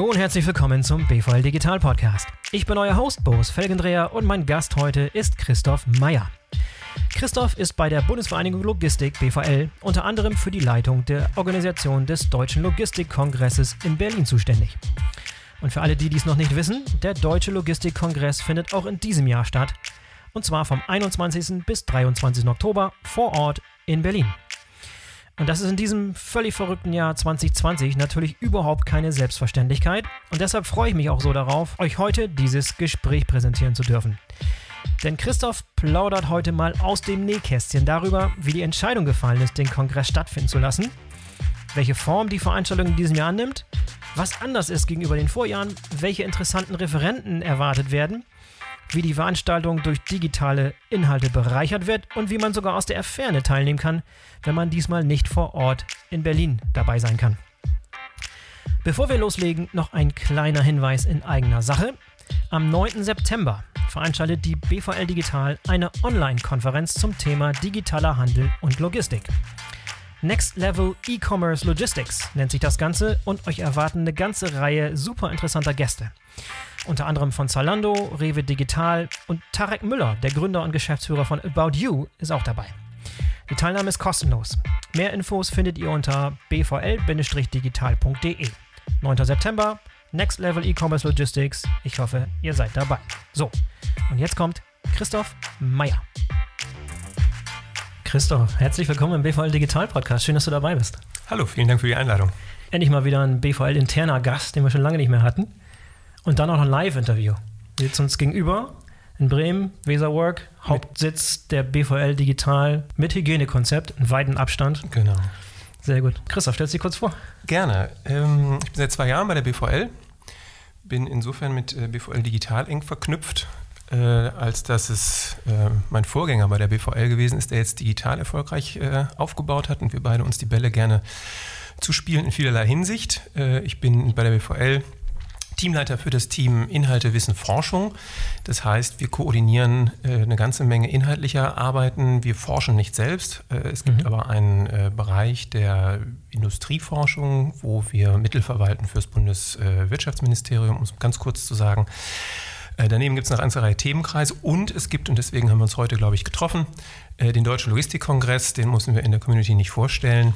Hallo und herzlich willkommen zum BVL Digital Podcast. Ich bin euer Host Boris Felgendreher und mein Gast heute ist Christoph Meyer. Christoph ist bei der Bundesvereinigung Logistik BVL unter anderem für die Leitung der Organisation des Deutschen Logistikkongresses in Berlin zuständig. Und für alle, die dies noch nicht wissen, der Deutsche Logistikkongress findet auch in diesem Jahr statt. Und zwar vom 21. bis 23. Oktober vor Ort in Berlin. Und das ist in diesem völlig verrückten Jahr 2020 natürlich überhaupt keine Selbstverständlichkeit. Und deshalb freue ich mich auch so darauf, euch heute dieses Gespräch präsentieren zu dürfen. Denn Christoph plaudert heute mal aus dem Nähkästchen darüber, wie die Entscheidung gefallen ist, den Kongress stattfinden zu lassen, welche Form die Veranstaltung in diesem Jahr annimmt, was anders ist gegenüber den Vorjahren, welche interessanten Referenten erwartet werden wie die Veranstaltung durch digitale Inhalte bereichert wird und wie man sogar aus der Ferne teilnehmen kann, wenn man diesmal nicht vor Ort in Berlin dabei sein kann. Bevor wir loslegen, noch ein kleiner Hinweis in eigener Sache. Am 9. September veranstaltet die BVL Digital eine Online-Konferenz zum Thema digitaler Handel und Logistik. Next Level E-Commerce Logistics nennt sich das Ganze und euch erwarten eine ganze Reihe super interessanter Gäste unter anderem von Zalando, Rewe Digital und Tarek Müller, der Gründer und Geschäftsführer von About You, ist auch dabei. Die Teilnahme ist kostenlos. Mehr Infos findet ihr unter bvl-digital.de. 9. September, Next Level E-Commerce Logistics. Ich hoffe, ihr seid dabei. So, und jetzt kommt Christoph Meyer. Christoph, herzlich willkommen im BVL Digital Podcast. Schön, dass du dabei bist. Hallo, vielen Dank für die Einladung. Endlich mal wieder ein BVL-interner Gast, den wir schon lange nicht mehr hatten. Und dann auch ein Live-Interview. Sitzen uns gegenüber in Bremen, Weserwork, Hauptsitz der BVL Digital mit Hygienekonzept, in weiten Abstand. Genau. Sehr gut. Christoph, stellst du dich kurz vor? Gerne. Ähm, ich bin seit zwei Jahren bei der BVL, bin insofern mit äh, BVL Digital eng verknüpft, äh, als dass es äh, mein Vorgänger bei der BVL gewesen ist, der jetzt digital erfolgreich äh, aufgebaut hat und wir beide uns die Bälle gerne zuspielen in vielerlei Hinsicht. Äh, ich bin bei der BVL Teamleiter für das Team Inhalte, Wissen, Forschung. Das heißt, wir koordinieren äh, eine ganze Menge inhaltlicher Arbeiten. Wir forschen nicht selbst. Äh, es gibt mhm. aber einen äh, Bereich der Industrieforschung, wo wir Mittel verwalten fürs Bundeswirtschaftsministerium, um es ganz kurz zu sagen. Äh, daneben gibt es eine ganze Reihe Themenkreise und es gibt, und deswegen haben wir uns heute, glaube ich, getroffen, äh, den Deutschen Logistikkongress, den mussten wir in der Community nicht vorstellen.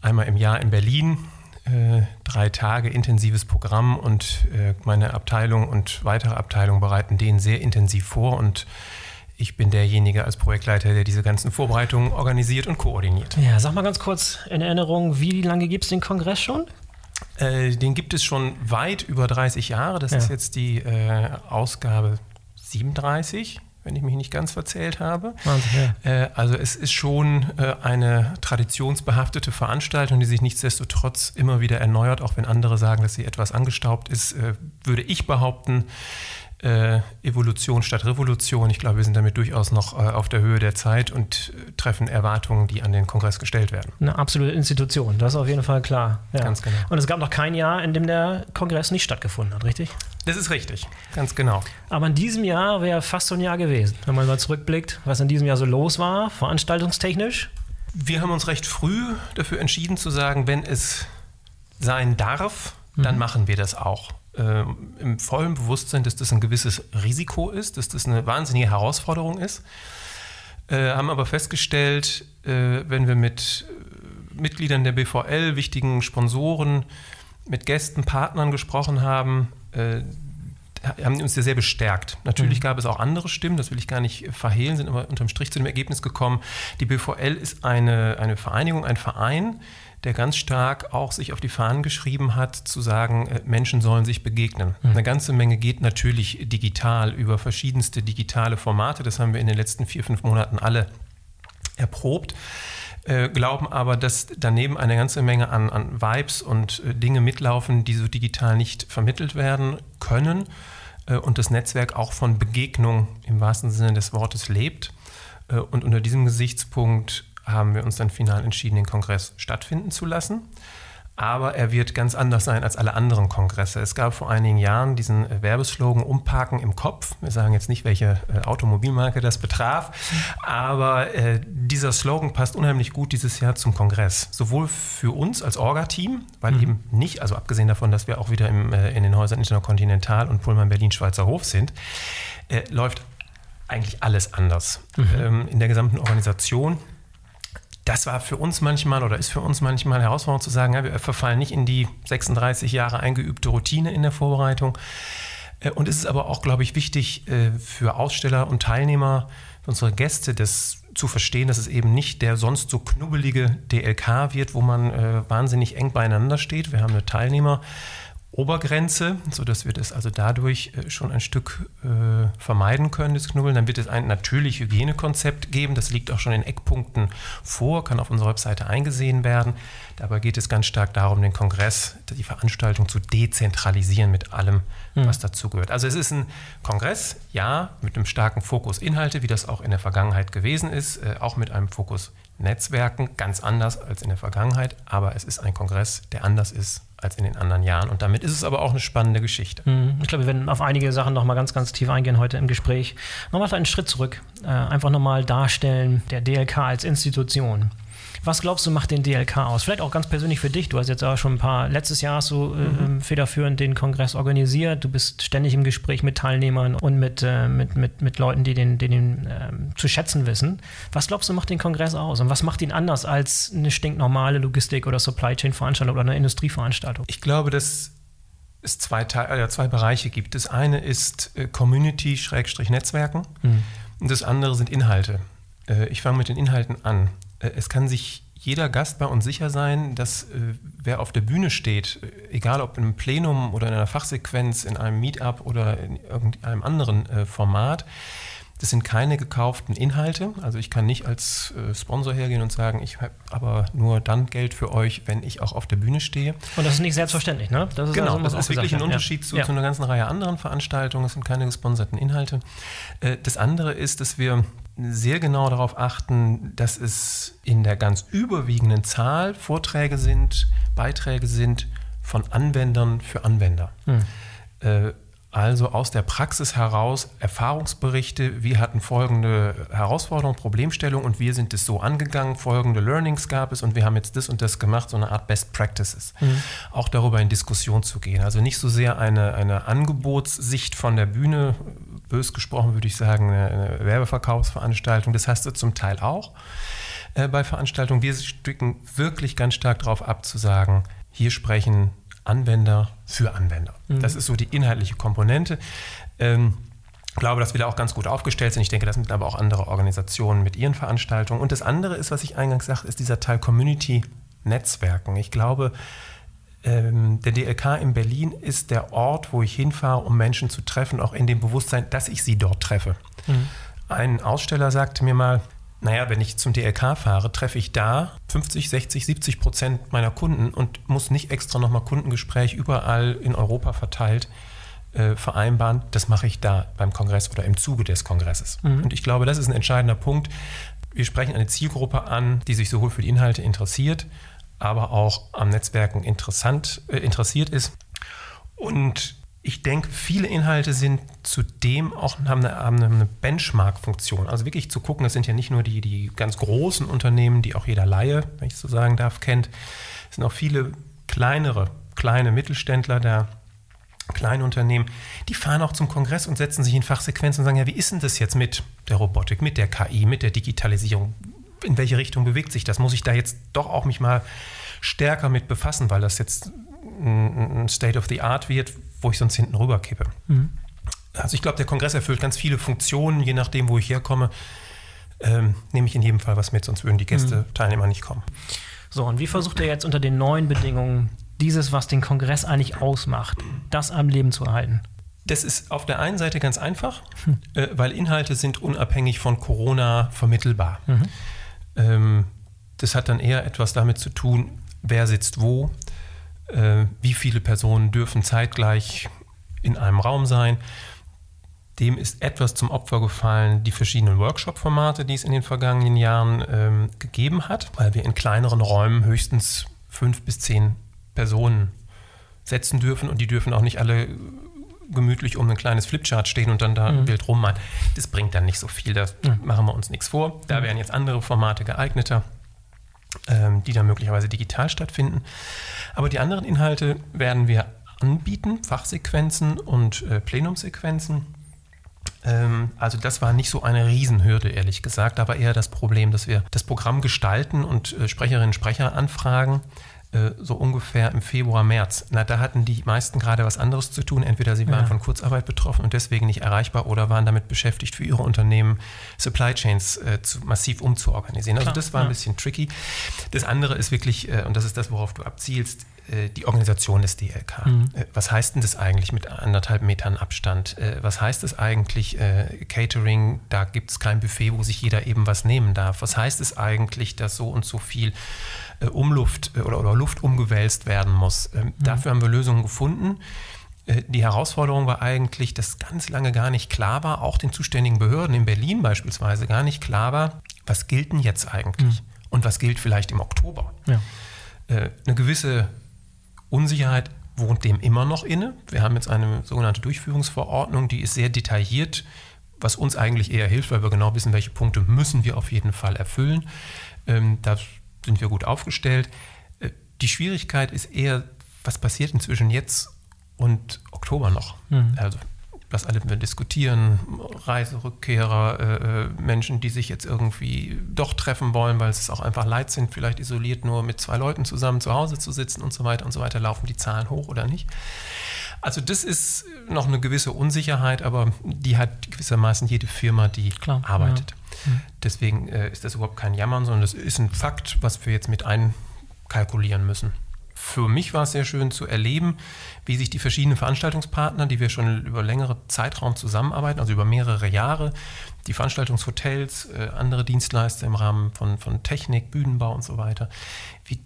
Einmal im Jahr in Berlin, äh, drei Tage intensives Programm und äh, meine Abteilung und weitere Abteilungen bereiten den sehr intensiv vor und ich bin derjenige als Projektleiter, der diese ganzen Vorbereitungen organisiert und koordiniert. Ja, sag mal ganz kurz in Erinnerung, wie lange gibt es den Kongress schon? Äh, den gibt es schon weit über 30 Jahre. Das ja. ist jetzt die äh, Ausgabe 37 wenn ich mich nicht ganz verzählt habe. Wahnsinn, ja. äh, also es ist schon äh, eine traditionsbehaftete Veranstaltung, die sich nichtsdestotrotz immer wieder erneuert, auch wenn andere sagen, dass sie etwas angestaubt ist, äh, würde ich behaupten, äh, Evolution statt Revolution. Ich glaube, wir sind damit durchaus noch äh, auf der Höhe der Zeit und äh, treffen Erwartungen, die an den Kongress gestellt werden. Eine absolute Institution, das ist auf jeden Fall klar. Ja. Ganz genau. Und es gab noch kein Jahr, in dem der Kongress nicht stattgefunden hat, richtig? Das ist richtig, ganz genau. Aber in diesem Jahr wäre fast so ein Jahr gewesen, wenn man mal zurückblickt, was in diesem Jahr so los war, veranstaltungstechnisch. Wir haben uns recht früh dafür entschieden zu sagen, wenn es sein darf, dann mhm. machen wir das auch äh, im vollen Bewusstsein, dass das ein gewisses Risiko ist, dass das eine wahnsinnige Herausforderung ist. Äh, haben aber festgestellt, äh, wenn wir mit äh, Mitgliedern der BVL, wichtigen Sponsoren, mit Gästen, Partnern gesprochen haben, äh, haben uns sehr, sehr bestärkt. Natürlich mhm. gab es auch andere Stimmen, das will ich gar nicht verhehlen, sind aber unterm Strich zu dem Ergebnis gekommen. Die BVL ist eine, eine Vereinigung, ein Verein, der ganz stark auch sich auf die Fahnen geschrieben hat, zu sagen, äh, Menschen sollen sich begegnen. Mhm. Eine ganze Menge geht natürlich digital über verschiedenste digitale Formate. Das haben wir in den letzten vier, fünf Monaten alle erprobt. Äh, glauben aber, dass daneben eine ganze Menge an, an Vibes und äh, Dinge mitlaufen, die so digital nicht vermittelt werden können äh, und das Netzwerk auch von Begegnung im wahrsten Sinne des Wortes lebt. Äh, und unter diesem Gesichtspunkt haben wir uns dann final entschieden, den Kongress stattfinden zu lassen. Aber er wird ganz anders sein als alle anderen Kongresse. Es gab vor einigen Jahren diesen äh, Werbeslogan Umparken im Kopf. Wir sagen jetzt nicht, welche äh, Automobilmarke das betraf, aber äh, dieser Slogan passt unheimlich gut dieses Jahr zum Kongress. Sowohl für uns als Orga-Team, weil mhm. eben nicht, also abgesehen davon, dass wir auch wieder im, äh, in den Häusern Intercontinental und Pullman Berlin Schweizer Hof sind, äh, läuft eigentlich alles anders. Mhm. Ähm, in der gesamten Organisation das war für uns manchmal oder ist für uns manchmal herausfordernd zu sagen, ja, wir verfallen nicht in die 36 Jahre eingeübte Routine in der Vorbereitung. Äh, und es ist aber auch, glaube ich, wichtig äh, für Aussteller und Teilnehmer, für unsere Gäste, das zu verstehen, dass es eben nicht der sonst so knubbelige DLK wird, wo man äh, wahnsinnig eng beieinander steht. Wir haben eine Teilnehmer, Obergrenze, sodass wir das also dadurch äh, schon ein Stück äh, vermeiden können, das Knubbeln. Dann wird es ein natürlich Hygienekonzept geben. Das liegt auch schon in Eckpunkten vor, kann auf unserer Webseite eingesehen werden. Dabei geht es ganz stark darum, den Kongress, die Veranstaltung zu dezentralisieren mit allem, mhm. was dazugehört. Also es ist ein Kongress, ja, mit einem starken Fokus Inhalte, wie das auch in der Vergangenheit gewesen ist, äh, auch mit einem Fokus Netzwerken, ganz anders als in der Vergangenheit. Aber es ist ein Kongress, der anders ist als in den anderen Jahren. Und damit ist es aber auch eine spannende Geschichte. Mhm. Ich glaube, wir werden auf einige Sachen nochmal ganz, ganz tief eingehen heute im Gespräch. Nochmal einen Schritt zurück. Äh, einfach nochmal darstellen, der DLK als Institution. Was glaubst du, macht den DLK aus? Vielleicht auch ganz persönlich für dich. Du hast jetzt auch schon ein paar, letztes Jahr so äh, mhm. Ähm, federführend den Kongress organisiert. Du bist ständig im Gespräch mit Teilnehmern und mit, äh, mit, mit, mit Leuten, die den, die den äh, zu schätzen wissen. Was glaubst du, macht den Kongress aus? Und was macht ihn anders als eine stinknormale Logistik- oder Supply Chain-Veranstaltung oder eine Industrieveranstaltung? Ich glaube, dass es zwei, äh, zwei Bereiche gibt. Das eine ist äh, Community-Netzwerken mhm. und das andere sind Inhalte. Äh, ich fange mit den Inhalten an. Äh, es kann sich jeder Gast bei uns sicher sein, dass äh, wer auf der Bühne steht, äh, egal ob in einem Plenum oder in einer Fachsequenz, in einem Meetup oder in irgendeinem anderen äh, Format, das sind keine gekauften Inhalte. Also ich kann nicht als äh, Sponsor hergehen und sagen, ich habe aber nur dann Geld für euch, wenn ich auch auf der Bühne stehe. Und das ist nicht selbstverständlich, ne? Das ist genau, also, das ist wirklich ein Unterschied ja. zu, ja. zu, einer ganzen Reihe anderen Veranstaltungen. Es sind keine gesponserten Inhalte. Äh, das andere ist, dass wir sehr genau darauf achten, dass es in der ganz überwiegenden Zahl Vorträge sind, Beiträge sind von Anwendern für Anwender. Hm. Äh, also aus der Praxis heraus Erfahrungsberichte, wir hatten folgende Herausforderung, Problemstellung und wir sind es so angegangen, folgende Learnings gab es und wir haben jetzt das und das gemacht, so eine Art Best Practices. Mhm. Auch darüber in Diskussion zu gehen. Also nicht so sehr eine, eine Angebotssicht von der Bühne, bös gesprochen würde ich sagen, eine, eine Werbeverkaufsveranstaltung, das hast du zum Teil auch äh, bei Veranstaltungen. Wir stücken wirklich ganz stark darauf ab zu sagen, hier sprechen Anwender für Anwender. Mhm. Das ist so die inhaltliche Komponente. Ähm, ich glaube, dass wir da auch ganz gut aufgestellt sind. Ich denke, das sind aber auch andere Organisationen mit ihren Veranstaltungen. Und das andere ist, was ich eingangs sagte, ist dieser Teil Community-Netzwerken. Ich glaube, ähm, der DLK in Berlin ist der Ort, wo ich hinfahre, um Menschen zu treffen, auch in dem Bewusstsein, dass ich sie dort treffe. Mhm. Ein Aussteller sagte mir mal, naja, wenn ich zum DLK fahre, treffe ich da 50, 60, 70 Prozent meiner Kunden und muss nicht extra nochmal Kundengespräch überall in Europa verteilt äh, vereinbaren. Das mache ich da beim Kongress oder im Zuge des Kongresses. Mhm. Und ich glaube, das ist ein entscheidender Punkt. Wir sprechen eine Zielgruppe an, die sich sowohl für die Inhalte interessiert, aber auch am Netzwerken interessant, äh, interessiert ist. Und ich denke, viele Inhalte sind zudem auch haben eine, haben eine Benchmark-Funktion. Also wirklich zu gucken, das sind ja nicht nur die, die ganz großen Unternehmen, die auch jeder Laie, wenn ich so sagen darf, kennt. Es sind auch viele kleinere, kleine Mittelständler der kleine Unternehmen, die fahren auch zum Kongress und setzen sich in Fachsequenzen und sagen, ja, wie ist denn das jetzt mit der Robotik, mit der KI, mit der Digitalisierung? In welche Richtung bewegt sich das? Muss ich da jetzt doch auch mich mal stärker mit befassen, weil das jetzt ein State of the Art wird, wo ich sonst hinten rüber kippe. Mhm. Also ich glaube, der Kongress erfüllt ganz viele Funktionen, je nachdem, wo ich herkomme. Ähm, nehme ich in jedem Fall was mit, sonst würden die Gäste, mhm. Teilnehmer nicht kommen. So, und wie versucht ihr jetzt unter den neuen Bedingungen dieses, was den Kongress eigentlich ausmacht, das am Leben zu erhalten? Das ist auf der einen Seite ganz einfach, hm. äh, weil Inhalte sind unabhängig von Corona vermittelbar. Mhm. Ähm, das hat dann eher etwas damit zu tun, wer sitzt wo, äh, wie viele Personen dürfen zeitgleich in einem Raum sein. Dem ist etwas zum Opfer gefallen, die verschiedenen Workshop-Formate, die es in den vergangenen Jahren ähm, gegeben hat, weil wir in kleineren Räumen höchstens fünf bis zehn Personen setzen dürfen und die dürfen auch nicht alle gemütlich um ein kleines Flipchart stehen und dann da mhm. wild rummalen. Das bringt dann nicht so viel, da mhm. machen wir uns nichts vor. Da mhm. wären jetzt andere Formate geeigneter, ähm, die dann möglicherweise digital stattfinden. Aber die anderen Inhalte werden wir anbieten, Fachsequenzen und äh, Plenumsequenzen. Ähm, also das war nicht so eine Riesenhürde, ehrlich gesagt, aber eher das Problem, dass wir das Programm gestalten und äh, Sprecherinnen und Sprecher anfragen so ungefähr im Februar, März. Na, da hatten die meisten gerade was anderes zu tun. Entweder sie waren ja. von Kurzarbeit betroffen und deswegen nicht erreichbar oder waren damit beschäftigt, für ihre Unternehmen Supply Chains äh, zu, massiv umzuorganisieren. Also Klar, das war ja. ein bisschen tricky. Das andere ist wirklich, äh, und das ist das, worauf du abzielst, äh, die Organisation des DLK. Mhm. Äh, was heißt denn das eigentlich mit anderthalb Metern Abstand? Was heißt es eigentlich Catering? Da gibt es kein Buffet, wo sich jeder eben was nehmen darf. Was heißt es eigentlich, dass so und so viel äh, Umluft äh, oder, oder Luft umgewälzt werden muss. Ähm, mhm. Dafür haben wir Lösungen gefunden. Äh, die Herausforderung war eigentlich, dass ganz lange gar nicht klar war, auch den zuständigen Behörden in Berlin beispielsweise gar nicht klar war, was gilt denn jetzt eigentlich mhm. und was gilt vielleicht im Oktober. Ja. Eine gewisse Unsicherheit wohnt dem immer noch inne. Wir haben jetzt eine sogenannte Durchführungsverordnung, die ist sehr detailliert, was uns eigentlich eher hilft, weil wir genau wissen, welche Punkte müssen wir auf jeden Fall erfüllen. Ähm, das sind wir gut aufgestellt. Äh, die Schwierigkeit ist eher, was passiert inzwischen jetzt und Oktober noch? Mhm. Also was alle diskutieren, Reiserückkehrer, äh, äh, Menschen, die sich jetzt irgendwie doch treffen wollen, weil es auch einfach leid sind, vielleicht isoliert nur mit zwei Leuten zusammen zu Hause zu sitzen und so weiter und so weiter, laufen die Zahlen hoch oder nicht. Also das ist noch eine gewisse Unsicherheit, aber die hat gewissermaßen jede Firma, die Klar, arbeitet. Ja. Deswegen äh, ist das überhaupt kein Jammern, sondern das ist ein Fakt, was wir jetzt mit einkalkulieren müssen. Für mich war es sehr schön zu erleben, wie sich die verschiedenen Veranstaltungspartner, die wir schon über längere Zeitraum zusammenarbeiten, also über mehrere Jahre, die Veranstaltungshotels, äh, andere Dienstleister im Rahmen von, von Technik, Bühnenbau und so weiter, wie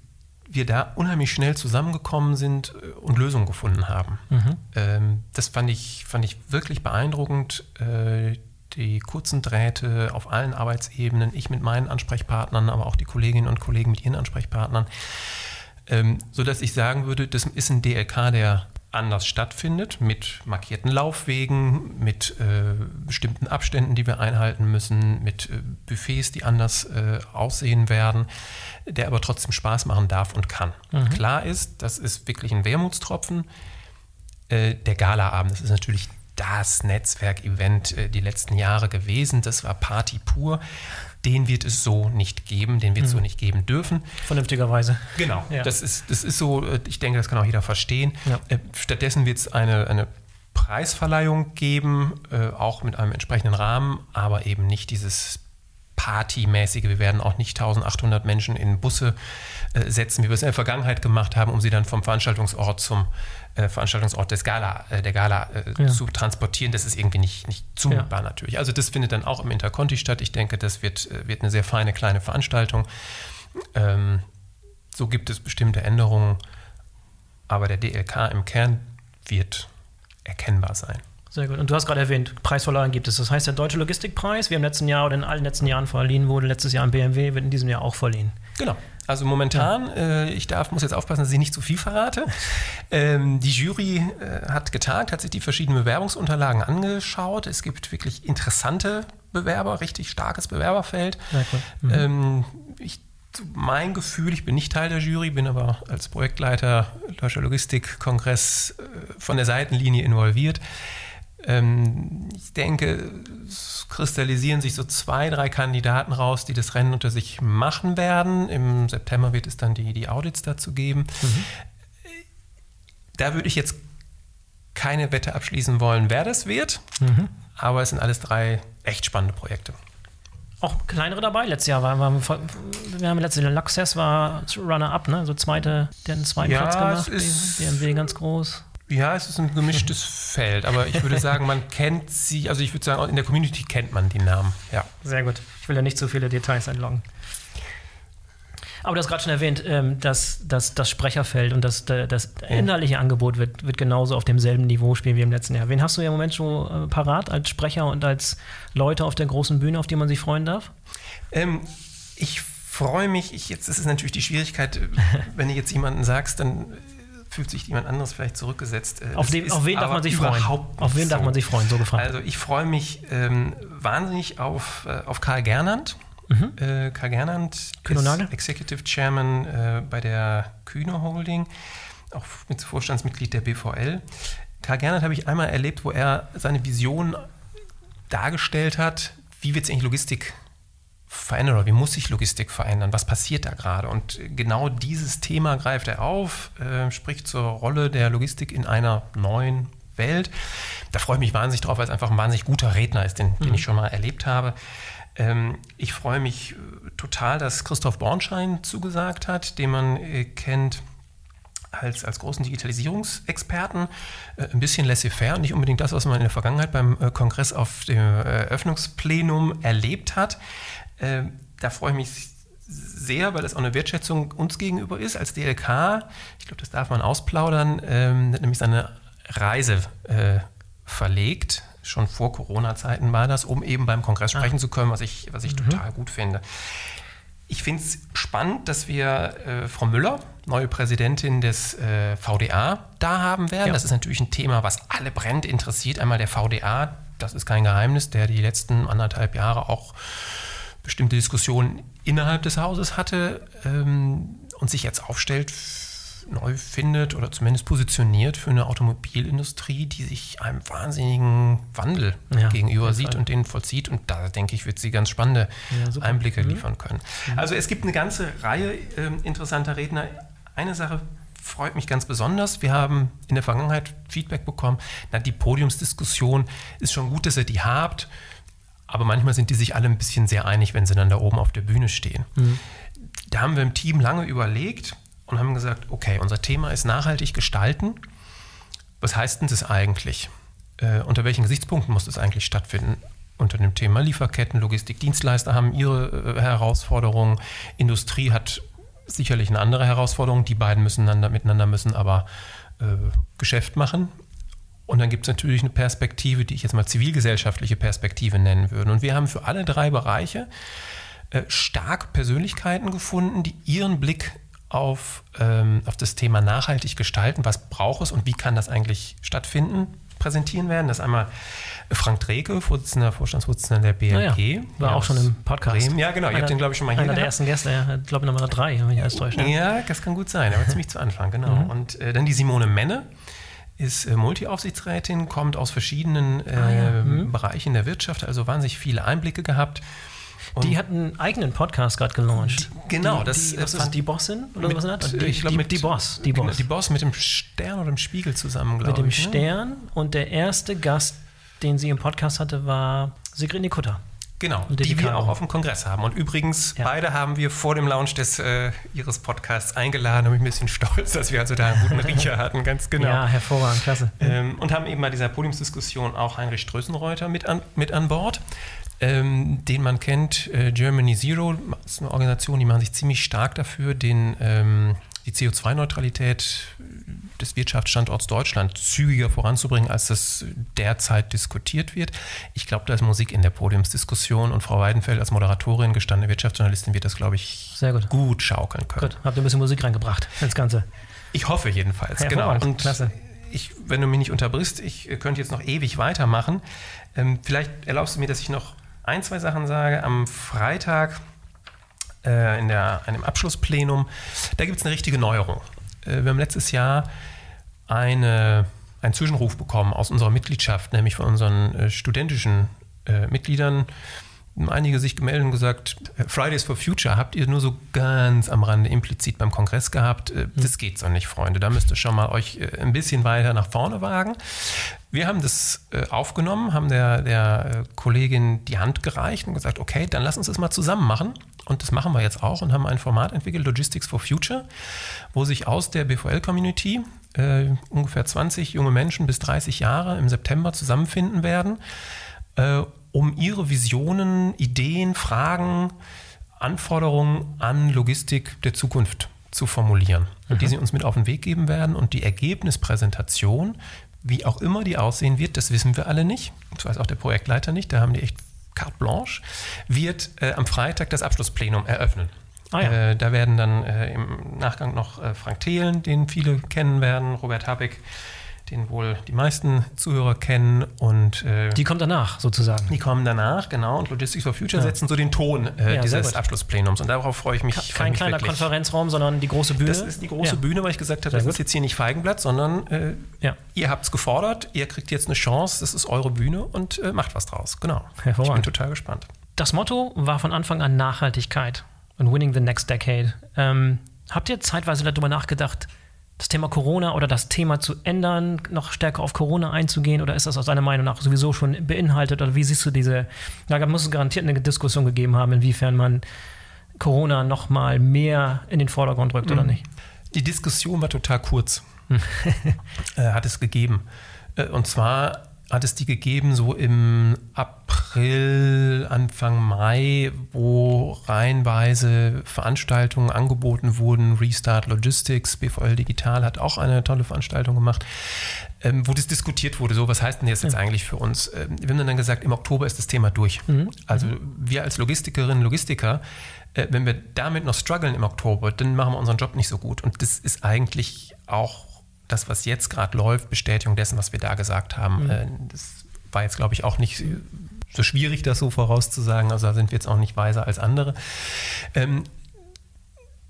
wir da unheimlich schnell zusammengekommen sind äh, und Lösungen gefunden haben. Mhm. Ähm, das fand ich, fand ich wirklich beeindruckend. Die kurzen Drähte auf allen Arbeitsebenen, ich mit meinen Ansprechpartnern, aber auch die Kolleginnen und Kollegen mit ihren Ansprechpartnern, ähm, sodass ich sagen würde, das ist ein DLK, der anders stattfindet, mit markierten Laufwegen, mit äh, bestimmten Abständen, die wir einhalten müssen, mit äh, Buffets, die anders äh, aussehen werden, der aber trotzdem Spaß machen darf und kann. Mhm. Klar ist, das ist wirklich ein Wermutstropfen. Äh, der Galaabend, das ist natürlich das Netzwerkevent äh, die letzten Jahre gewesen. Das war Party pur den wird es so nicht geben, den wird es mhm. so nicht geben dürfen. Vernünftigerweise. Genau, ja. das, ist, das ist so, äh, ich denke, das kann auch jeder verstehen. Ja. Äh, stattdessen wird es eine, eine Preisverleihung geben, auch mit einem entsprechenden Rahmen, aber eben nicht dieses Partymäßige. Wir werden auch nicht 1800 Menschen in Busse äh, setzen, wie wir es in der Vergangenheit gemacht haben, um sie dann vom Veranstaltungsort zum äh, Veranstaltungsort des Gala, äh, der Gala ja. zu transportieren. Das ist irgendwie nicht, nicht zumutbar ja. natürlich. Also das findet dann auch im Interconti statt. Ich denke, das wird, wird eine sehr feine kleine Veranstaltung. Ähm, so gibt es bestimmte Änderungen, aber der DLK im Kern wird erkennbar sein. Sehr gut. Und du hast gerade erwähnt, Preisverleihung gibt es. Das heißt, der Deutsche Logistikpreis, wie im letzten Jahr oder in allen letzten Jahren verliehen wurde, letztes Jahr im BMW, wird in diesem Jahr auch verliehen. Genau. Also momentan, ja. äh, ich darf, muss jetzt aufpassen, dass ich nicht zu viel verrate. Ähm, die Jury äh, hat getagt, hat sich die verschiedenen Bewerbungsunterlagen angeschaut. Es gibt wirklich interessante Bewerber, richtig starkes Bewerberfeld. Cool. Mhm. Ähm, ich, mein Gefühl, ich bin nicht Teil der Jury, bin aber als Projektleiter Deutscher Logistikkongress äh, von der Seitenlinie involviert. Ähm, ich denke, es kristallisieren sich so zwei, drei Kandidaten raus, die das Rennen unter sich machen werden. Im September wird es dann die, die Audits dazu geben. Mhm. Da würde ich jetzt keine Wette abschließen wollen, wer das wird. Mhm. Aber es sind alles drei echt spannende Projekte. Auch kleinere dabei. Letztes Jahr war, war wir haben letztes Jahr Luxess war Runner-up, ne? So zweite, der einen zweiten ja, Platz gemacht. BMW ganz groß. Ja, es ist ein gemischtes Feld, aber ich würde sagen, man kennt sie, also ich würde sagen, in der Community kennt man die Namen. Ja. Sehr gut. Ich will ja nicht zu viele Details einloggen. Aber du hast gerade schon erwähnt, ähm, dass, dass das Sprecherfeld und das, das inhaltliche Angebot wird, wird genauso auf demselben Niveau spielen wie im letzten Jahr. Wen hast du ja im Moment schon äh, parat als Sprecher und als Leute auf der großen Bühne, auf die man sich freuen darf? Ähm, ich freue mich, ich, jetzt ist es natürlich die Schwierigkeit, wenn du jetzt jemanden sagst, dann fühlt sich jemand anderes vielleicht zurückgesetzt. Äh, auf, dem, auf wen darf man sich freuen? Auf wen so. darf man sich freuen, so gefragt. Also ich freue mich ähm, wahnsinnig auf, äh, auf Karl Gernand. Mhm. Äh, Karl Gernand ist Executive Chairman äh, bei der Kühne Holding, auch mit Vorstandsmitglied der BVL. Karl Gernand habe ich einmal erlebt, wo er seine Vision dargestellt hat, wie wird es eigentlich Logistik verändern oder wie muss sich Logistik verändern? Was passiert da gerade? Und genau dieses Thema greift er auf, äh, spricht zur Rolle der Logistik in einer neuen Welt. Da freue ich mich wahnsinnig drauf, weil es einfach ein wahnsinnig guter Redner ist, den, mhm. den ich schon mal erlebt habe. Ähm, ich freue mich äh, total, dass Christoph Bornschein zugesagt hat, den man äh, kennt als, als großen Digitalisierungsexperten. Äh, ein bisschen laissez-faire, nicht unbedingt das, was man in der Vergangenheit beim äh, Kongress auf dem Eröffnungsplenum erlebt hat. Äh, da freue ich mich sehr, weil das auch eine Wertschätzung uns gegenüber ist als DLK. Ich glaube, das darf man ausplaudern. Ähm, nämlich seine Reise äh, verlegt. Schon vor Corona-Zeiten war das, um eben beim Kongress ah. sprechen zu können, was ich, was ich mhm. total gut finde. Ich finde es spannend, dass wir äh, Frau Müller, neue Präsidentin des äh, VDA, da haben werden. Ja. Das ist natürlich ein Thema, was alle brennend interessiert. Einmal der VDA, das ist kein Geheimnis, der die letzten anderthalb Jahre auch bestimmte Diskussionen innerhalb des Hauses hatte ähm, und sich jetzt aufstellt, neu findet oder zumindest positioniert für eine Automobilindustrie, die sich einem wahnsinnigen Wandel ja, gegenüber sieht und den vollzieht. Und da denke ich, wird sie ganz spannende ja, Einblicke mhm. liefern können. Mhm. Also es gibt eine ganze Reihe äh, interessanter Redner. Eine Sache freut mich ganz besonders. Wir haben in der Vergangenheit Feedback bekommen. Na, die Podiumsdiskussion ist schon gut, dass ihr die habt. Aber manchmal sind die sich alle ein bisschen sehr einig, wenn sie dann da oben auf der Bühne stehen. Mhm. Da haben wir im Team lange überlegt und haben gesagt, okay, unser Thema ist nachhaltig gestalten. Was heißt denn das eigentlich? Äh, unter welchen Gesichtspunkten muss das eigentlich stattfinden? Unter dem Thema Lieferketten, Logistik, Dienstleister haben ihre äh, Herausforderungen. Industrie hat sicherlich eine andere Herausforderung. Die beiden müssen miteinander müssen aber äh, Geschäft machen. Und dann gibt es natürlich eine Perspektive, die ich jetzt mal zivilgesellschaftliche Perspektive nennen würde. Und wir haben für alle drei Bereiche äh, stark Persönlichkeiten gefunden, die ihren Blick auf, ähm, auf das Thema nachhaltig gestalten, was braucht es und wie kann das eigentlich stattfinden, präsentieren werden. Das ist einmal Frank Dreke, Vorsitzender, Vorstandsvorsitzender der BLG. Ja, war auch schon im Podcast. Bremen. Ja, genau. Ihr habt den, glaube ich, schon mal hier Einer gehabt. der ersten Gäste, ja, glaube ich, Nummer drei, wenn ich alles täusche. Ja, das kann gut sein, aber ziemlich zu Anfang, genau. Mhm. Und äh, dann die Simone Menne, ist äh, Multiaufsichtsrätin, kommt aus verschiedenen äh, ah, ja. mhm. Bereichen der Wirtschaft, also wahnsinnig viele Einblicke gehabt. Und die hat einen eigenen Podcast gerade gelauncht. Die, genau, die, das die, was ist die Bossin oder mit, was hat? Die, ich glaube mit die Boss, die Boss. Die Boss mit dem Stern oder dem Spiegel zusammen, glaube ich. Mit dem ne? Stern und der erste Gast, den sie im Podcast hatte, war Sigrid Nikutta. Genau, die wir auch auf dem Kongress haben. Und übrigens, ja. beide haben wir vor dem Launch des, äh, ihres Podcasts eingeladen. Da bin ich ein bisschen stolz, dass wir also da einen guten Riecher hatten, ganz genau. Ja, hervorragend, klasse. Ähm, und haben eben bei dieser Podiumsdiskussion auch Heinrich Strößenreuter mit an, mit an Bord. Ähm, den man kennt, äh, Germany Zero, ist eine Organisation, die machen sich ziemlich stark dafür, den, ähm, die CO2-Neutralität des Wirtschaftsstandorts Deutschland zügiger voranzubringen, als das derzeit diskutiert wird. Ich glaube, da ist Musik in der Podiumsdiskussion und Frau Weidenfeld als Moderatorin, gestandene Wirtschaftsjournalistin, wird das, glaube ich, Sehr gut. gut schaukeln können. Gut, habt ihr ein bisschen Musik reingebracht ins Ganze? Ich hoffe jedenfalls, ja, genau. Und Klasse. Ich, wenn du mich nicht unterbrichst, ich könnte jetzt noch ewig weitermachen. Ähm, vielleicht erlaubst du mir, dass ich noch ein, zwei Sachen sage. Am Freitag äh, in der, einem Abschlussplenum, da gibt es eine richtige Neuerung. Äh, wir haben letztes Jahr eine, einen Zwischenruf bekommen aus unserer Mitgliedschaft, nämlich von unseren äh, studentischen äh, Mitgliedern. Einige sich gemeldet und gesagt, Fridays for Future habt ihr nur so ganz am Rande implizit beim Kongress gehabt. Äh, das hm. geht so nicht, Freunde. Da müsst ihr schon mal euch äh, ein bisschen weiter nach vorne wagen. Wir haben das aufgenommen, haben der, der Kollegin die Hand gereicht und gesagt, okay, dann lass uns das mal zusammen machen. Und das machen wir jetzt auch und haben ein Format entwickelt, Logistics for Future, wo sich aus der BVL-Community äh, ungefähr 20 junge Menschen bis 30 Jahre im September zusammenfinden werden, äh, um ihre Visionen, Ideen, Fragen, Anforderungen an Logistik der Zukunft zu formulieren, mhm. die sie uns mit auf den Weg geben werden. Und die Ergebnispräsentation, wie auch immer die aussehen wird, das wissen wir alle nicht. Das weiß auch der Projektleiter nicht. Da haben die echt carte blanche, wird äh, am Freitag das Abschlussplenum eröffnen. Ah, ja. äh, da werden dann äh, im Nachgang noch äh, Frank Thelen, den viele kennen werden, Robert Habeck, den wohl die meisten Zuhörer kennen. Und, äh, die kommen danach sozusagen. Die kommen danach, genau. Und Logistics for Future ja. setzen so den Ton äh, ja, dieses Abschlussplenums. Und darauf freue ich mich. Kein mich kleiner wirklich. Konferenzraum, sondern die große Bühne. Das ist die große ja. Bühne, weil ich gesagt habe, sehr das gut. ist jetzt hier nicht Feigenblatt, sondern äh, ihr habt es gefordert, ihr kriegt jetzt eine Chance, das ist eure Bühne und äh, macht was draus. Genau. Ich bin total gespannt. Das Motto war von Anfang an Nachhaltigkeit und Winning the Next Decade. Ähm, habt ihr zeitweise darüber nachgedacht, das Thema Corona oder das Thema zu ändern, noch stärker auf Corona einzugehen? Oder ist das aus deiner Meinung nach sowieso schon beinhaltet? Oder wie siehst du diese, da muss es garantiert eine Diskussion gegeben haben, inwiefern man Corona noch mal mehr in den Vordergrund rückt oder mhm. nicht? Die Diskussion war total kurz. äh, hat es gegeben. Äh, und zwar hat es die gegeben so im April, Anfang Mai, wo reihenweise Veranstaltungen angeboten wurden. Restart Logistics, BVL Digital hat auch eine tolle Veranstaltung gemacht, ähm, wo das diskutiert wurde. So, was heißt denn das jetzt eigentlich für uns? Ähm, wir haben dann gesagt, im Oktober ist das Thema durch. Mhm. Also wir als Logistikerinnen, Logistiker, äh, wenn wir damit noch strugglen im Oktober, dann machen wir unseren Job nicht so gut. Und das ist eigentlich auch das, was jetzt gerade läuft, Bestätigung dessen, was wir da gesagt haben. Mhm. Äh, das war jetzt, glaube ich, auch nicht so schwierig, das so vorauszusagen. Also da sind wir jetzt auch nicht weiser als andere. Ähm,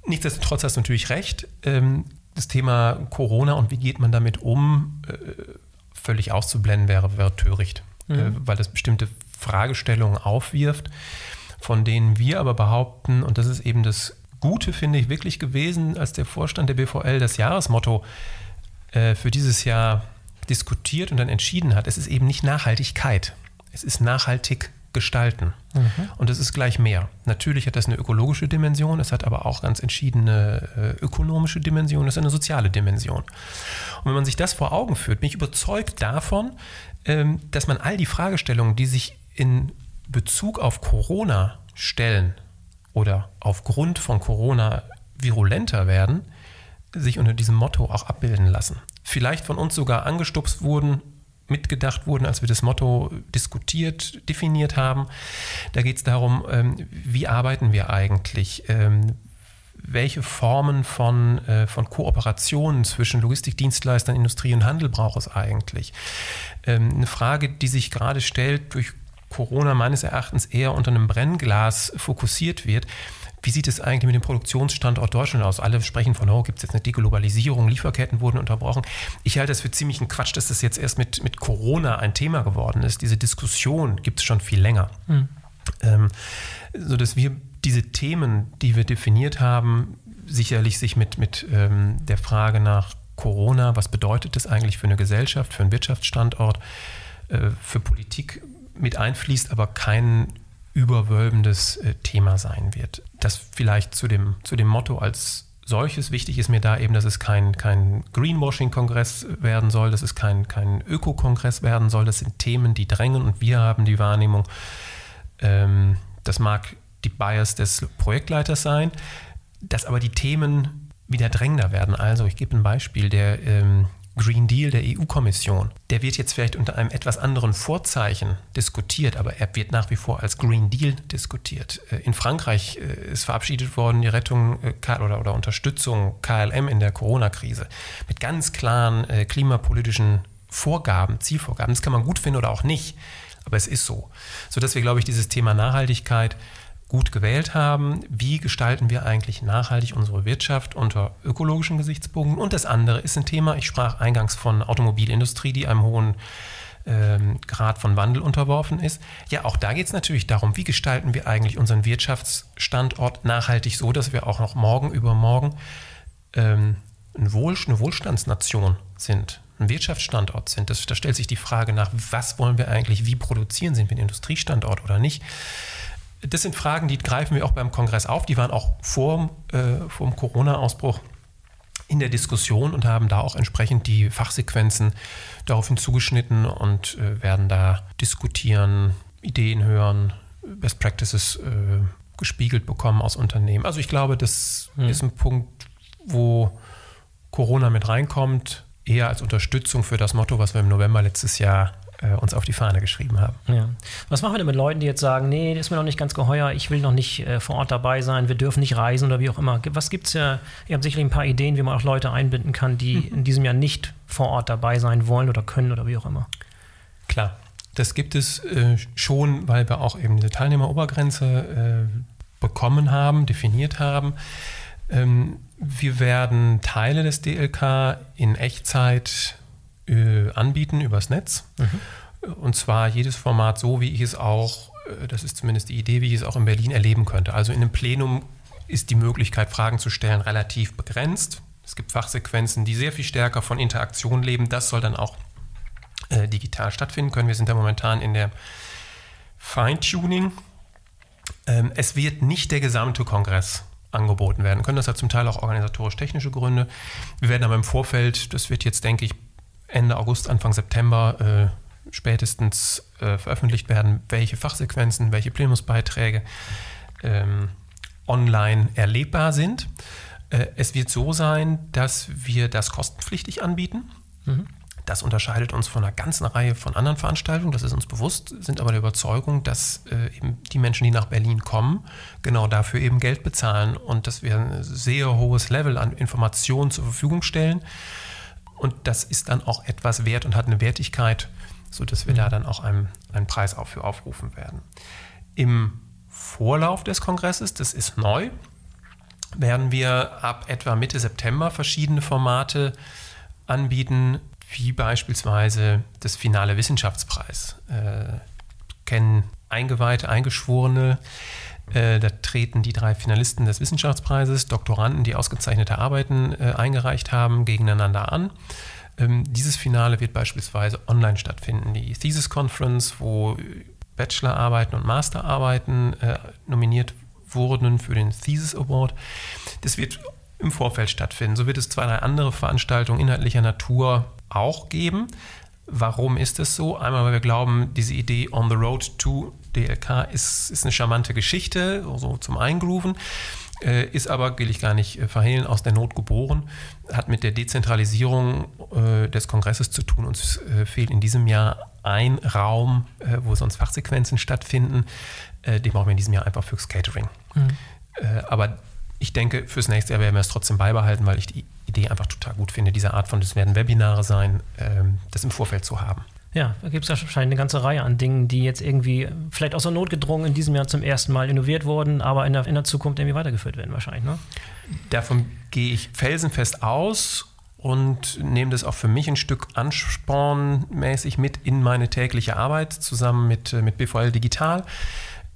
nichtsdestotrotz hast du natürlich recht. Ähm, das Thema Corona und wie geht man damit um, äh, völlig auszublenden wäre, wäre töricht, mhm. äh, weil das bestimmte Fragestellungen aufwirft, von denen wir aber behaupten, und das ist eben das Gute, finde ich, wirklich gewesen, als der Vorstand der BVL das Jahresmotto äh, für dieses Jahr diskutiert und dann entschieden hat, es ist eben nicht Nachhaltigkeit, es ist nachhaltig gestalten. Mhm. Und es ist gleich mehr. Natürlich hat das eine ökologische Dimension, es hat aber auch ganz entschiedene äh, ökonomische Dimension, es ist eine soziale Dimension. Und wenn man sich das vor Augen führt, bin ich überzeugt davon, ähm, dass man all die Fragestellungen, die sich in Bezug auf Corona stellen oder aufgrund von Corona virulenter werden, sich unter diesem Motto auch abbilden lassen. Vielleicht von uns sogar angestupst wurden, mitgedacht wurden, als wir das Motto diskutiert, definiert haben. Da geht es darum, ähm, wie arbeiten wir eigentlich? Ähm, welche Formen von, äh, von Kooperationen zwischen Logistikdienstleistern, Industrie und Handel braucht es eigentlich? Ähm, eine Frage, die sich gerade stellt, durch Corona meines Erachtens eher unter einem Brennglas fokussiert wird, wie sieht es eigentlich mit dem Produktionsstandort Deutschland aus? Alle sprechen von, oh, gibt es jetzt eine Deglobalisierung, Lieferketten wurden unterbrochen. Ich halte es für ziemlich ein Quatsch, dass das jetzt erst mit, mit Corona ein Thema geworden ist. Diese Diskussion gibt es schon viel länger. Mhm. Ähm, sodass wir diese Themen, die wir definiert haben, sicherlich sich mit, mit ähm, der Frage nach Corona, was bedeutet das eigentlich für eine Gesellschaft, für einen Wirtschaftsstandort, äh, für Politik mit einfließt, aber kein überwölbendes äh, Thema sein wird. Das vielleicht zu dem, zu dem Motto als solches. Wichtig ist mir da eben, dass es kein, kein Greenwashing-Kongress werden soll, dass es kein, kein Öko-Kongress werden soll. Das sind Themen, die drängen und wir haben die Wahrnehmung, ähm, das mag die Bias des Projektleiters sein, dass aber die Themen wieder drängender werden. Also ich gebe ein Beispiel, der ähm, Green Deal der EU-Kommission, der wird jetzt vielleicht unter einem etwas anderen Vorzeichen diskutiert, aber er wird nach wie vor als Green Deal diskutiert. Äh, in Frankreich äh, ist verabschiedet worden die Rettung äh, oder, oder Unterstützung KLM in der Corona-Krise mit ganz klaren klimapolitischen Vorgaben, Zielvorgaben. Das kann man gut finden oder auch nicht, aber es ist so. Sodass wir, glaube ich, dieses Thema Nachhaltigkeit gut gewählt haben. Wie gestalten wir eigentlich nachhaltig unsere Wirtschaft unter ökologischen Gesichtspunkten? Und das andere ist ein Thema, ich sprach eingangs von Automobilindustrie, die einem hohen ähm, Grad von Wandel unterworfen ist. Ja, auch da geht es natürlich darum, wie gestalten wir eigentlich unseren Wirtschaftsstandort nachhaltig so, dass wir auch noch morgen übermorgen ähm, eine, Wohl, eine Wohlstandsnation sind, ein Wirtschaftsstandort sind. Das, da stellt sich die Frage nach, was wollen wir eigentlich, wie produzieren, sind wir ein Industriestandort oder nicht? Das sind Fragen, die greifen wir auch beim Kongress auf. Die waren auch vor, äh, vor dem Corona-Ausbruch in der Diskussion und haben da auch entsprechend die Fachsequenzen daraufhin zugeschnitten und äh, werden da diskutieren, Ideen hören, Best Practices äh, gespiegelt bekommen aus Unternehmen. Also ich glaube, das mhm. ist ein Punkt, wo Corona mit reinkommt, eher als Unterstützung für das Motto, was wir im November letztes Jahr äh, uns auf die Fahne geschrieben haben. Ja. Was machen wir denn mit Leuten, die jetzt sagen, nee, das ist mir noch nicht ganz geheuer, ich will noch nicht äh, vor Ort dabei sein, wir dürfen nicht reisen oder wie auch immer. Was gibt es ja, ihr habt sicherlich ein paar Ideen, wie man auch Leute einbinden kann, die mhm. in diesem Jahr nicht vor Ort dabei sein wollen oder können oder wie auch immer. Klar, das gibt es äh, schon, weil wir auch eben diese Teilnehmerobergrenze äh, bekommen haben, definiert haben. Ähm, wir werden Teile des DLK in Echtzeit äh, anbieten übers Netz. Mhm. Und zwar jedes Format so, wie ich es auch, äh, das ist zumindest die Idee, wie ich es auch in Berlin erleben könnte. Also in einem Plenum ist die Möglichkeit, Fragen zu stellen, relativ begrenzt. Es gibt Fachsequenzen, die sehr viel stärker von Interaktion leben. Das soll dann auch äh, digital stattfinden können. Wir sind da momentan in der Feintuning. Ähm, es wird nicht der gesamte Kongress angeboten werden können. Das hat zum Teil auch organisatorisch-technische Gründe. Wir werden aber im Vorfeld, das wird jetzt, denke ich, Ende August, Anfang September äh, spätestens äh, veröffentlicht werden, welche Fachsequenzen, welche Plenumsbeiträge ähm, online erlebbar sind. Äh, es wird so sein, dass wir das kostenpflichtig anbieten. Mhm. Das unterscheidet uns von einer ganzen Reihe von anderen Veranstaltungen, das ist uns bewusst, sind aber der Überzeugung, dass äh, eben die Menschen, die nach Berlin kommen, genau dafür eben Geld bezahlen und dass wir ein sehr hohes Level an Informationen zur Verfügung stellen. Und das ist dann auch etwas wert und hat eine Wertigkeit, sodass wir mhm. da dann auch einen, einen Preis auch für aufrufen werden. Im Vorlauf des Kongresses, das ist neu, werden wir ab etwa Mitte September verschiedene Formate anbieten, wie beispielsweise das finale Wissenschaftspreis. Äh, kennen Eingeweihte, Eingeschworene, äh, da treten die drei Finalisten des Wissenschaftspreises, Doktoranden, die ausgezeichnete Arbeiten äh, eingereicht haben, gegeneinander an. Ähm, dieses Finale wird beispielsweise online stattfinden. Die Thesis Conference, wo Bachelorarbeiten und Masterarbeiten äh, nominiert wurden für den Thesis Award. Das wird im Vorfeld stattfinden. So wird es zwei, drei andere Veranstaltungen inhaltlicher Natur auch geben. Warum ist es so? Einmal, weil wir glauben, diese Idee on the road to DLK ist, ist eine charmante Geschichte, so zum Eingrooven, äh, ist aber, will ich gar nicht äh, verhehlen, aus der Not geboren, hat mit der Dezentralisierung äh, des Kongresses zu tun. Uns äh, fehlt in diesem Jahr ein Raum, äh, wo sonst Fachsequenzen stattfinden. Äh, den brauchen wir in diesem Jahr einfach fürs Catering. Mhm. aber ich denke, fürs nächste Jahr werden wir es trotzdem beibehalten, weil ich die Idee einfach total gut finde, diese Art von, das werden Webinare sein, ähm, das im Vorfeld zu haben. Ja, da gibt es wahrscheinlich eine ganze Reihe an Dingen, die jetzt irgendwie vielleicht aus der Not gedrungen in diesem Jahr zum ersten Mal innoviert wurden, aber in der, in der Zukunft irgendwie weitergeführt werden wahrscheinlich. Ne? Davon gehe ich felsenfest aus und nehme das auch für mich ein Stück anspornmäßig mit in meine tägliche Arbeit zusammen mit, äh, mit BVL Digital.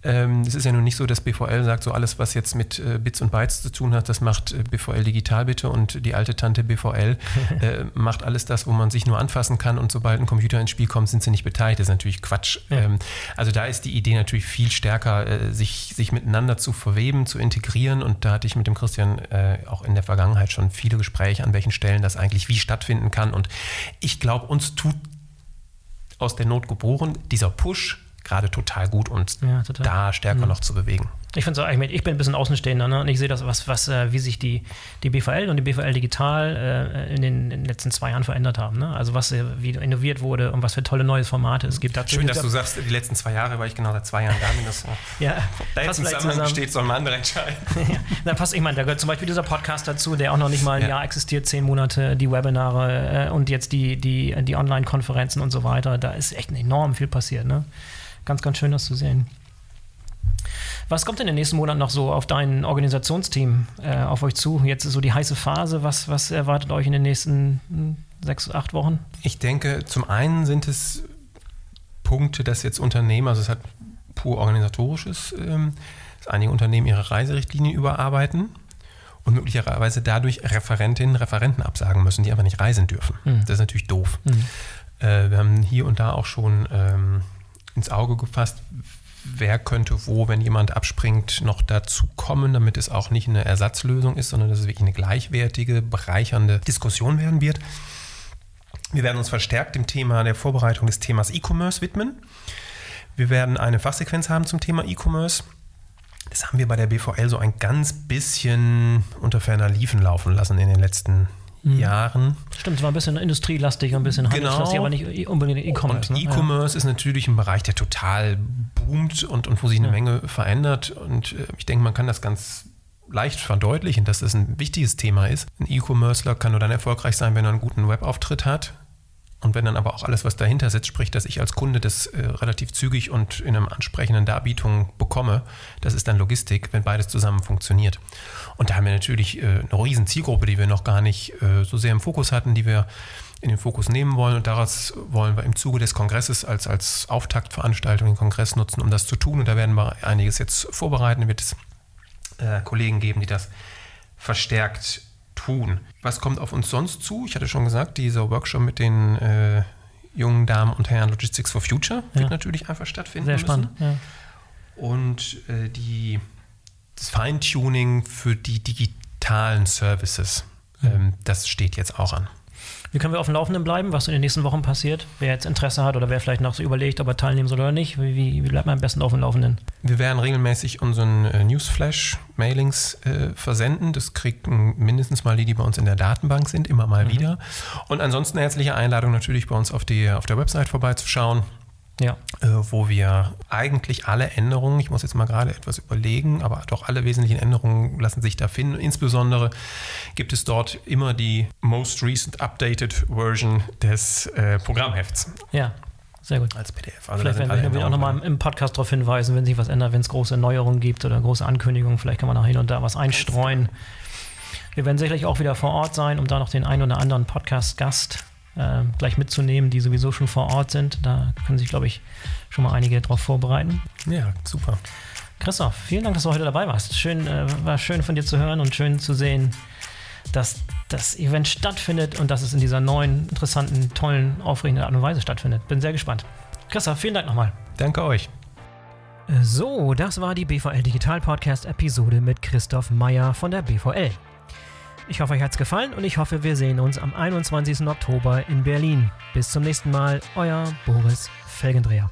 Ähm, es ist ja nun nicht so, dass BVL sagt, so alles, was jetzt mit äh, Bits und Bytes zu tun hat, das macht äh, BVL digital bitte und die alte Tante BVL äh, macht alles das, wo man sich nur anfassen kann und sobald ein Computer ins Spiel kommt, sind sie nicht beteiligt. Das ist natürlich Quatsch. Ja. Ähm, also da ist die Idee natürlich viel stärker, äh, sich, sich miteinander zu verweben, zu integrieren und da hatte ich mit dem Christian äh, auch in der Vergangenheit schon viele Gespräche, an welchen Stellen das eigentlich wie stattfinden kann und ich glaube, uns tut aus der Not geboren dieser Push gerade total gut, uns ja, total. da stärker mhm. noch zu bewegen. Ich finde es ich bin ein bisschen Außenstehender ne? und ich sehe das, was, was, äh, wie sich die, die BVL und die BVL Digital äh, in, den, in, den, letzten zwei Jahren verändert haben. Ne? Also was äh, wie innoviert wurde und was für tolle neue Formate es gibt. Dazu Schön, dass du sagst, die letzten zwei Jahre, weil ich genau seit zwei Jahren da bin. Das, ja, da jetzt ein Zusammenhang steht, soll man andere entscheiden. ja, na, passt, ich meine, da gehört zum Beispiel dieser Podcast dazu, der auch noch nicht mal ein ja. Jahr existiert, zehn Monate, die Webinare äh, und jetzt die, die, die Online-Konferenzen und so weiter. Da ist echt enorm viel passiert. Ne? Ganz, ganz schön, das zu sehen. Was kommt in den nächsten Monaten noch so auf dein Organisationsteam äh, auf euch zu? Jetzt ist so die heiße Phase. Was, was erwartet euch in den nächsten hm, sechs, acht Wochen? Ich denke, zum einen sind es Punkte, dass jetzt Unternehmen, also es hat pur organisatorisches, ähm, dass einige Unternehmen ihre Reiserichtlinien überarbeiten und möglicherweise dadurch Referentinnen, Referenten absagen müssen, die einfach nicht reisen dürfen. Mhm. Das ist natürlich doof. Mhm. Äh, wir haben hier und da auch schon ähm, ins Auge gefasst, wer könnte wo, wenn jemand abspringt, noch dazu kommen, damit es auch nicht eine Ersatzlösung ist, sondern dass es wirklich eine gleichwertige, bereichernde Diskussion werden wird. Wir werden uns verstärkt dem Thema der Vorbereitung des Themas E-Commerce widmen. Wir werden eine Fachsequenz haben zum Thema E-Commerce. Das haben wir bei der BVL so ein ganz bisschen unter ferner Liefen laufen lassen in den letzten mhm. Jahren. Stimmt, es war ein bisschen industrielastig, ein bisschen handelslastig, genau. aber nicht unbedingt E-Commerce. Und ne? E-Commerce ja. ist natürlich ein Bereich, der total boomt und, und wo sich eine ja. Menge verändert. Und äh, ich denke, man kann das ganz leicht verdeutlichen, dass das ein wichtiges Thema ist. Ein E-Commercer kann nur dann erfolgreich sein, wenn er einen guten Webauftritt hat. Und wenn dann aber auch alles, was dahinter sitzt, sprich, dass ich als Kunde das äh, relativ zügig und in einer ansprechenden Darbietung bekomme, das ist dann Logistik, wenn beides zusammen funktioniert. Und da haben wir natürlich äh, eine riesen Zielgruppe, die wir noch gar nicht äh, so sehr im Fokus hatten, die wir in den Fokus nehmen wollen. Und daraus wollen wir im Zuge des Kongresses als, als Auftaktveranstaltung den Kongress nutzen, um das zu tun. Und da werden wir einiges jetzt vorbereiten. Wird es äh, Kollegen geben, die das verstärkt tun. Was kommt auf uns sonst zu? Ich hatte schon gesagt, dieser Workshop mit den äh, jungen Damen und Herren Logistics for Future ja. wird natürlich einfach stattfinden. Sehr spannend. Ja. Und äh, die das Feintuning für die digitalen Services, ähm, das steht jetzt auch an. Wie können wir auf dem Laufenden bleiben, was in den nächsten Wochen passiert? Wer jetzt Interesse hat oder wer vielleicht noch so überlegt, ob er teilnehmen soll oder nicht, wie, wie, wie bleibt man am besten auf dem Laufenden? Wir werden regelmäßig unseren äh, Newsflash-Mailings äh, versenden. Das kriegen mindestens mal die, die bei uns in der Datenbank sind, immer mal mhm. wieder. Und ansonsten herzliche Einladung natürlich bei uns auf, die, auf der Website vorbeizuschauen ja. äh, wo wir eigentlich alle Änderungen, ich muss jetzt mal gerade etwas überlegen, aber doch alle wesentlichen Änderungen lassen sich da finden. Insbesondere gibt es dort immer die most recent updated Version des äh, Programmhefts. Ja. Sehr gut. Als PDF. Also vielleicht werden wir auch nochmal im Podcast darauf hinweisen, wenn sich was ändert, wenn es große Neuerungen gibt oder große Ankündigungen. Vielleicht kann man auch hin und da was einstreuen. Wir werden sicherlich auch wieder vor Ort sein, um da noch den einen oder anderen Podcast-Gast äh, gleich mitzunehmen, die sowieso schon vor Ort sind. Da können sich, glaube ich, schon mal einige darauf vorbereiten. Ja, super. Christoph, vielen Dank, dass du heute dabei warst. Schön, äh, war schön von dir zu hören und schön zu sehen, dass das Event stattfindet und dass es in dieser neuen, interessanten, tollen, aufregenden Art und Weise stattfindet. Bin sehr gespannt. Christoph, vielen Dank nochmal. Danke euch. So, das war die BVL Digital Podcast Episode mit Christoph Meyer von der BVL. Ich hoffe, euch hat es gefallen und ich hoffe, wir sehen uns am 21. Oktober in Berlin. Bis zum nächsten Mal, euer Boris Felgendreher.